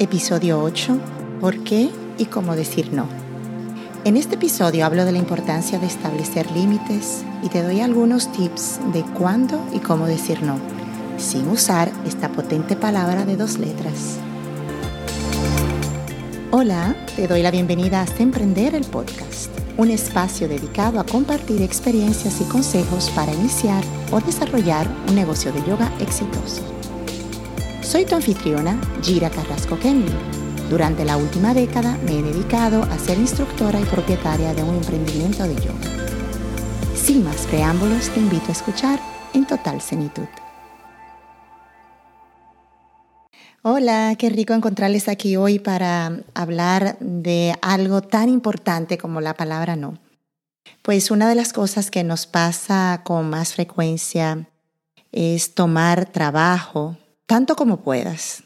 Episodio 8. ¿Por qué y cómo decir no? En este episodio hablo de la importancia de establecer límites y te doy algunos tips de cuándo y cómo decir no, sin usar esta potente palabra de dos letras. Hola, te doy la bienvenida a Emprender el Podcast, un espacio dedicado a compartir experiencias y consejos para iniciar o desarrollar un negocio de yoga exitoso. Soy tu anfitriona, Gira Carrasco Kenley. Durante la última década me he dedicado a ser instructora y propietaria de un emprendimiento de yoga. Sin más preámbulos, te invito a escuchar en total cenitud. Hola, qué rico encontrarles aquí hoy para hablar de algo tan importante como la palabra no. Pues una de las cosas que nos pasa con más frecuencia es tomar trabajo tanto como puedas,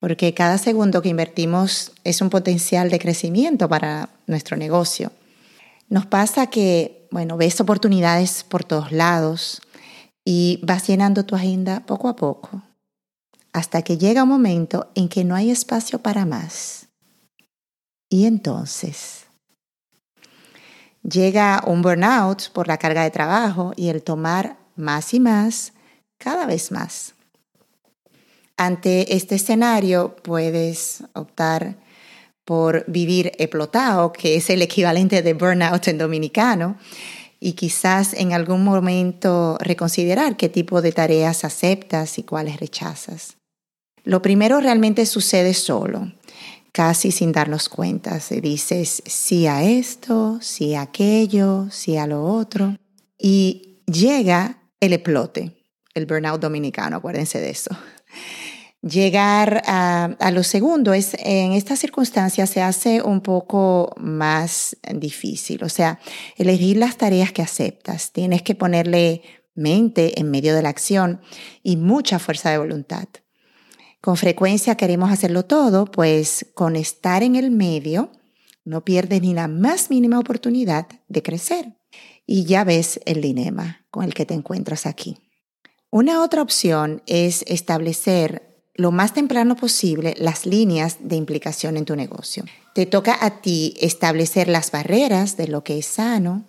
porque cada segundo que invertimos es un potencial de crecimiento para nuestro negocio. Nos pasa que, bueno, ves oportunidades por todos lados y vas llenando tu agenda poco a poco, hasta que llega un momento en que no hay espacio para más. Y entonces llega un burnout por la carga de trabajo y el tomar más y más cada vez más. Ante este escenario puedes optar por vivir explotado, que es el equivalente de burnout en dominicano, y quizás en algún momento reconsiderar qué tipo de tareas aceptas y cuáles rechazas. Lo primero realmente sucede solo, casi sin darnos cuenta. Se dices sí a esto, sí a aquello, sí a lo otro, y llega el explote, el burnout dominicano, acuérdense de eso. Llegar a, lo segundo es, en estas circunstancias se hace un poco más difícil, o sea, elegir las tareas que aceptas. Tienes que ponerle mente en medio de la acción y mucha fuerza de voluntad. Con frecuencia queremos hacerlo todo, pues con estar en el medio no pierdes ni la más mínima oportunidad de crecer. Y ya ves el dilema con el que te encuentras aquí. Una otra opción es establecer lo más temprano posible las líneas de implicación en tu negocio. Te toca a ti establecer las barreras de lo que es sano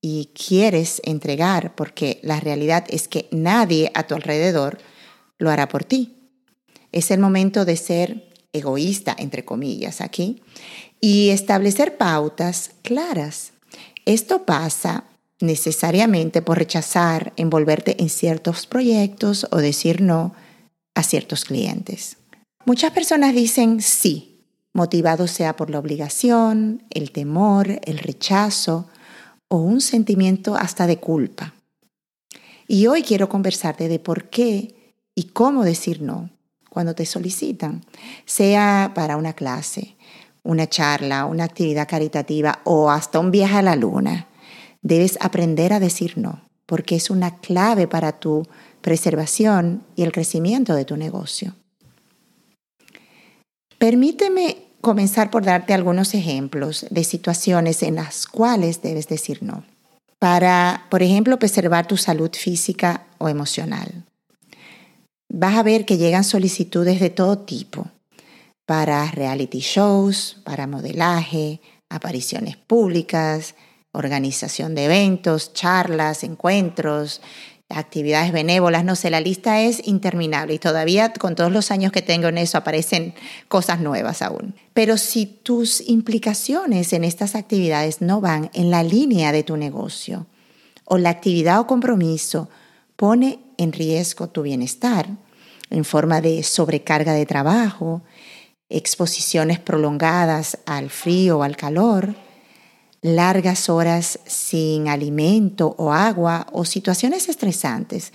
y quieres entregar, porque la realidad es que nadie a tu alrededor lo hará por ti. Es el momento de ser egoísta, entre comillas, aquí, y establecer pautas claras. Esto pasa necesariamente por rechazar envolverte en ciertos proyectos o decir no a ciertos clientes. Muchas personas dicen sí, motivado sea por la obligación, el temor, el rechazo o un sentimiento hasta de culpa. Y hoy quiero conversarte de por qué y cómo decir no cuando te solicitan, sea para una clase, una charla, una actividad caritativa o hasta un viaje a la luna. Debes aprender a decir no, porque es una clave para tu preservación y el crecimiento de tu negocio. Permíteme comenzar por darte algunos ejemplos de situaciones en las cuales debes decir no. Para, por ejemplo, preservar tu salud física o emocional. Vas a ver que llegan solicitudes de todo tipo, para reality shows, para modelaje, apariciones públicas, organización de eventos, charlas, encuentros, actividades benévolas, no sé, la lista es interminable y todavía con todos los años que tengo en eso aparecen cosas nuevas aún. Pero si tus implicaciones en estas actividades no van en la línea de tu negocio o la actividad o compromiso pone en riesgo tu bienestar en forma de sobrecarga de trabajo, exposiciones prolongadas al frío o al calor, largas horas sin alimento o agua o situaciones estresantes,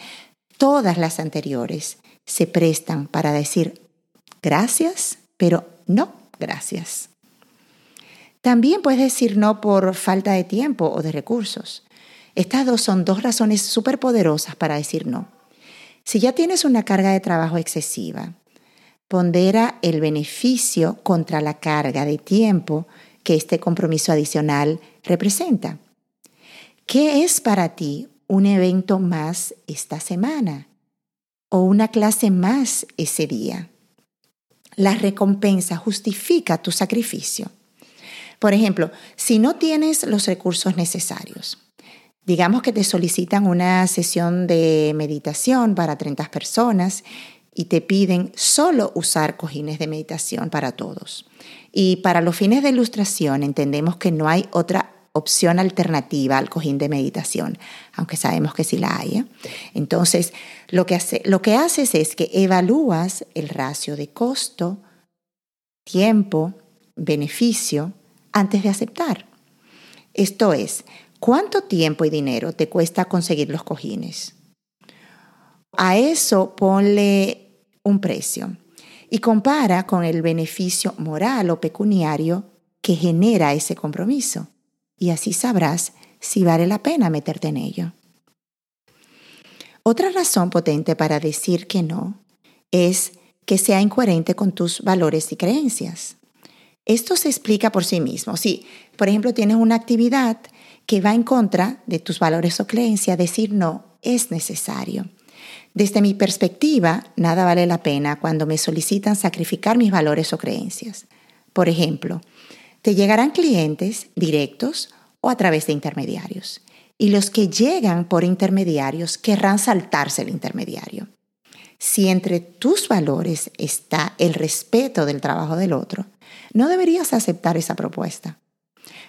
todas las anteriores se prestan para decir gracias, pero no gracias. También puedes decir no por falta de tiempo o de recursos. Estas dos son dos razones súper poderosas para decir no. Si ya tienes una carga de trabajo excesiva, pondera el beneficio contra la carga de tiempo que este compromiso adicional representa. ¿Qué es para ti un evento más esta semana o una clase más ese día? la recompensa justifica tu sacrificio. Por ejemplo, si no tienes los recursos necesarios, digamos que te solicitan una sesión de meditación para 30 personas y te piden solo usar cojines de meditación para todos. Y para los fines de ilustración entendemos que no hay otra opción alternativa al cojín de meditación, aunque sabemos que sí la hay. ¿eh? Entonces, lo que, lo que haces es que evalúas el ratio de costo, tiempo, beneficio antes de aceptar. Esto es, ¿cuánto tiempo y dinero te cuesta conseguir los cojines? A eso ponle un precio y compara con el beneficio moral o pecuniario que genera ese compromiso. Y así sabrás si vale la pena meterte en ello. Otra razón potente para decir que no es que sea incoherente con tus valores y creencias. Esto se explica por sí mismo. Si, por ejemplo, tienes una actividad que va en contra de tus valores o creencias, decir no es necesario. Desde mi perspectiva, nada vale la pena cuando me solicitan sacrificar mis valores o creencias. Por ejemplo, te llegarán clientes directos o a través de intermediarios. Y los que llegan por intermediarios querrán saltarse el intermediario. Si entre tus valores está el respeto del trabajo del otro, no deberías aceptar esa propuesta.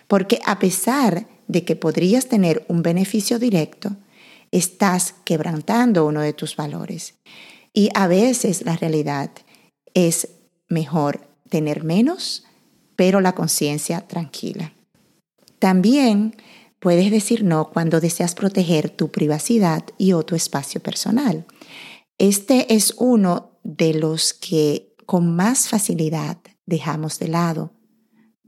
Porque a pesar de que podrías tener un beneficio directo, estás quebrantando uno de tus valores. Y a veces la realidad es mejor tener menos, pero la conciencia tranquila. También puedes decir no cuando deseas proteger tu privacidad y o tu espacio personal. Este es uno de los que con más facilidad dejamos de lado,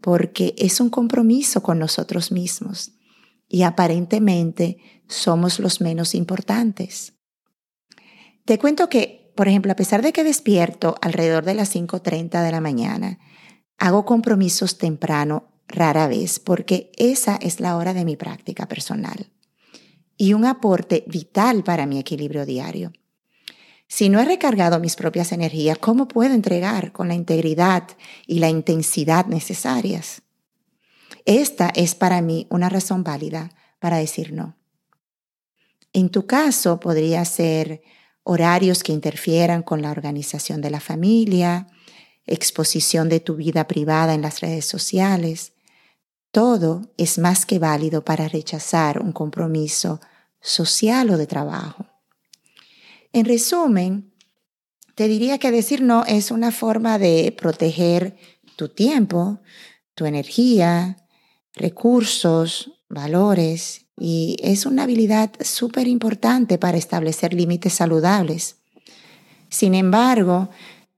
porque es un compromiso con nosotros mismos y aparentemente somos los menos importantes. Te cuento que, por ejemplo, a pesar de que despierto alrededor de las 5.30 de la mañana, hago compromisos temprano rara vez porque esa es la hora de mi práctica personal y un aporte vital para mi equilibrio diario. Si no he recargado mis propias energías, ¿cómo puedo entregar con la integridad y la intensidad necesarias? Esta es para mí una razón válida para decir no. En tu caso podría ser horarios que interfieran con la organización de la familia, exposición de tu vida privada en las redes sociales. Todo es más que válido para rechazar un compromiso social o de trabajo. En resumen, te diría que decir no es una forma de proteger tu tiempo, tu energía, recursos, valores y es una habilidad súper importante para establecer límites saludables. Sin embargo,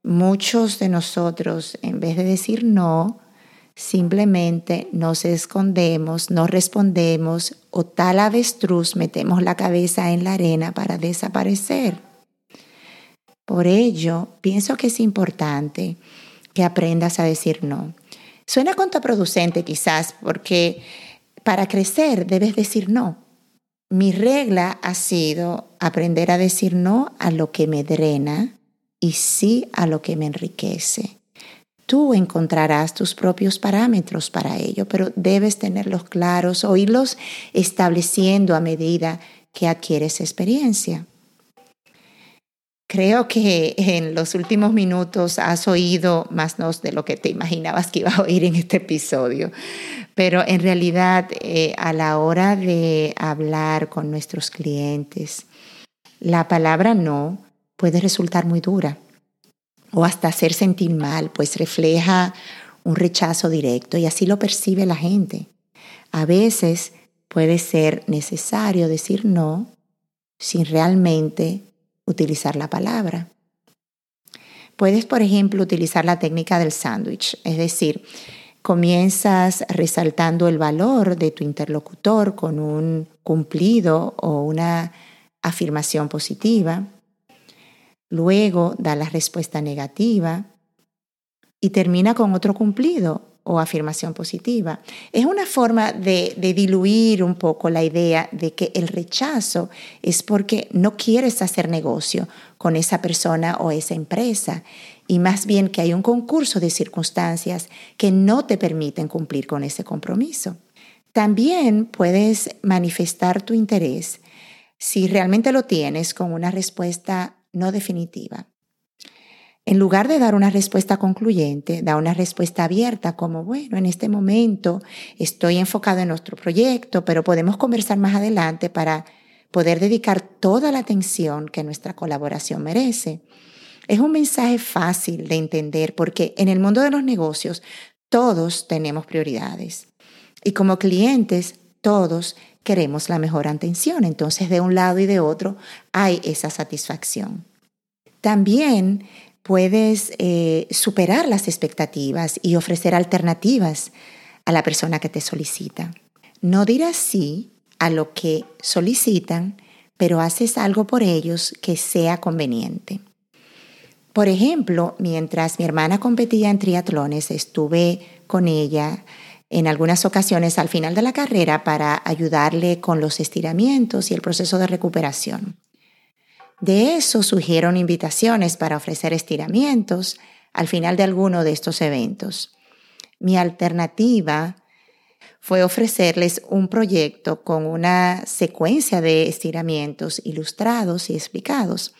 muchos de nosotros, en vez de decir no, simplemente nos escondemos, no respondemos o tal avestruz metemos la cabeza en la arena para desaparecer. Por ello, pienso que es importante que aprendas a decir no. Suena contraproducente quizás porque para crecer debes decir no. Mi regla ha sido aprender a decir no a lo que me drena y sí a lo que me enriquece. Tú encontrarás tus propios parámetros para ello, pero debes tenerlos claros o irlos estableciendo a medida que adquieres experiencia. Creo que en los últimos minutos has oído más de lo que te imaginabas que ibas a oír en este episodio, pero en realidad eh, a la hora de hablar con nuestros clientes, la palabra no puede resultar muy dura o hasta hacer sentir mal, pues refleja un rechazo directo y así lo percibe la gente. A veces puede ser necesario decir no sin realmente utilizar la palabra. Puedes, por ejemplo, utilizar la técnica del sándwich, es decir, comienzas resaltando el valor de tu interlocutor con un cumplido o una afirmación positiva, luego da la respuesta negativa y termina con otro cumplido o afirmación positiva. Es una forma de, diluir un poco la idea de que el rechazo es porque no quieres hacer negocio con esa persona o esa empresa y más bien que hay un concurso de circunstancias que no te permiten cumplir con ese compromiso. También puedes manifestar tu interés si realmente lo tienes con una respuesta no definitiva. En lugar de dar una respuesta concluyente, da una respuesta abierta como, bueno, en este momento estoy enfocado en nuestro proyecto, pero podemos conversar más adelante para poder dedicar toda la atención que nuestra colaboración merece. Es un mensaje fácil de entender porque en el mundo de los negocios todos tenemos prioridades y como clientes todos queremos la mejor atención. Entonces de un lado y de otro hay esa satisfacción. También puedes eh, superar las expectativas y ofrecer alternativas a la persona que te solicita. No dirás sí a lo que solicitan, pero haces algo por ellos que sea conveniente. Por ejemplo, mientras mi hermana competía en triatlones, estuve con ella en algunas ocasiones al final de la carrera para ayudarle con los estiramientos y el proceso de recuperación. De eso surgieron invitaciones para ofrecer estiramientos al final de alguno de estos eventos. Mi alternativa fue ofrecerles un proyecto con una secuencia de estiramientos ilustrados y explicados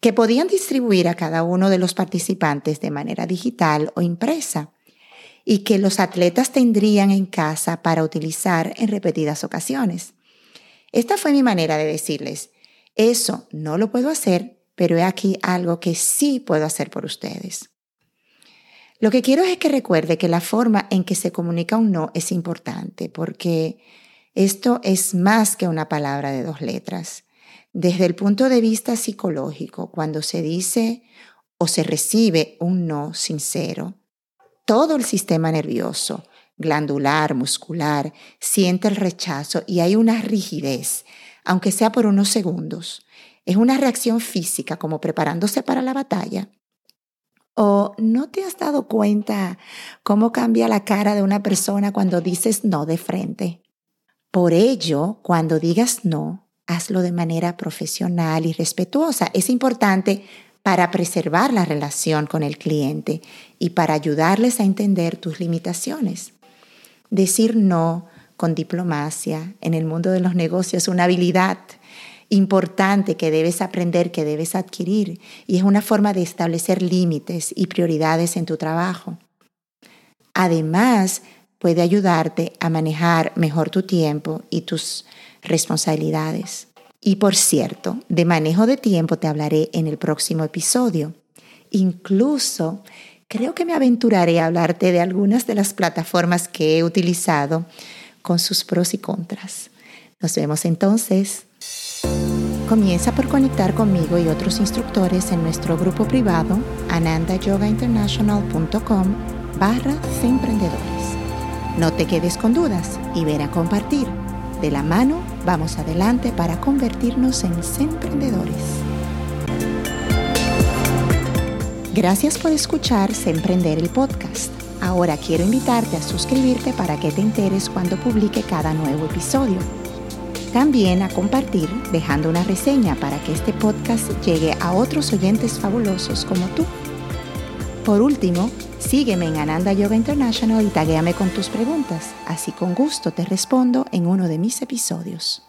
que podían distribuir a cada uno de los participantes de manera digital o impresa y que los atletas tendrían en casa para utilizar en repetidas ocasiones. Esta fue mi manera de decirles, eso no lo puedo hacer, pero he aquí algo que sí puedo hacer por ustedes. Lo que quiero es que recuerde que la forma en que se comunica un no es importante, porque esto es más que una palabra de dos letras. Desde el punto de vista psicológico, cuando se dice o se recibe un no sincero, todo el sistema nervioso, glandular, muscular, siente el rechazo y hay una rigidez aunque sea por unos segundos. Es una reacción física, como preparándose para la batalla. ¿O no te has dado cuenta cómo cambia la cara de una persona cuando dices no de frente? Por ello, cuando digas no, hazlo de manera profesional y respetuosa. Es importante para preservar la relación con el cliente y para ayudarles a entender tus limitaciones. Decir no con diplomacia en el mundo de los negocios, una habilidad importante que debes aprender, que debes adquirir, y es una forma de establecer límites y prioridades en tu trabajo. Además, puede ayudarte a manejar mejor tu tiempo y tus responsabilidades. Y por cierto, de manejo de tiempo te hablaré en el próximo episodio. Incluso creo que me aventuraré a hablarte de algunas de las plataformas que he utilizado con sus pros y contras. Nos vemos entonces. Comienza por conectar conmigo y otros instructores en nuestro grupo privado anandayogainternational.com barra emprendedores. No te quedes con dudas y ven a compartir. De la mano vamos adelante para convertirnos en emprendedores. Gracias por escuchar Emprender el podcast. Ahora quiero invitarte a suscribirte para que te enteres cuando publique cada nuevo episodio. También a compartir dejando una reseña para que este podcast llegue a otros oyentes fabulosos como tú. Por último, sígueme en Ananda Yoga International y taguéame con tus preguntas, así con gusto te respondo en uno de mis episodios.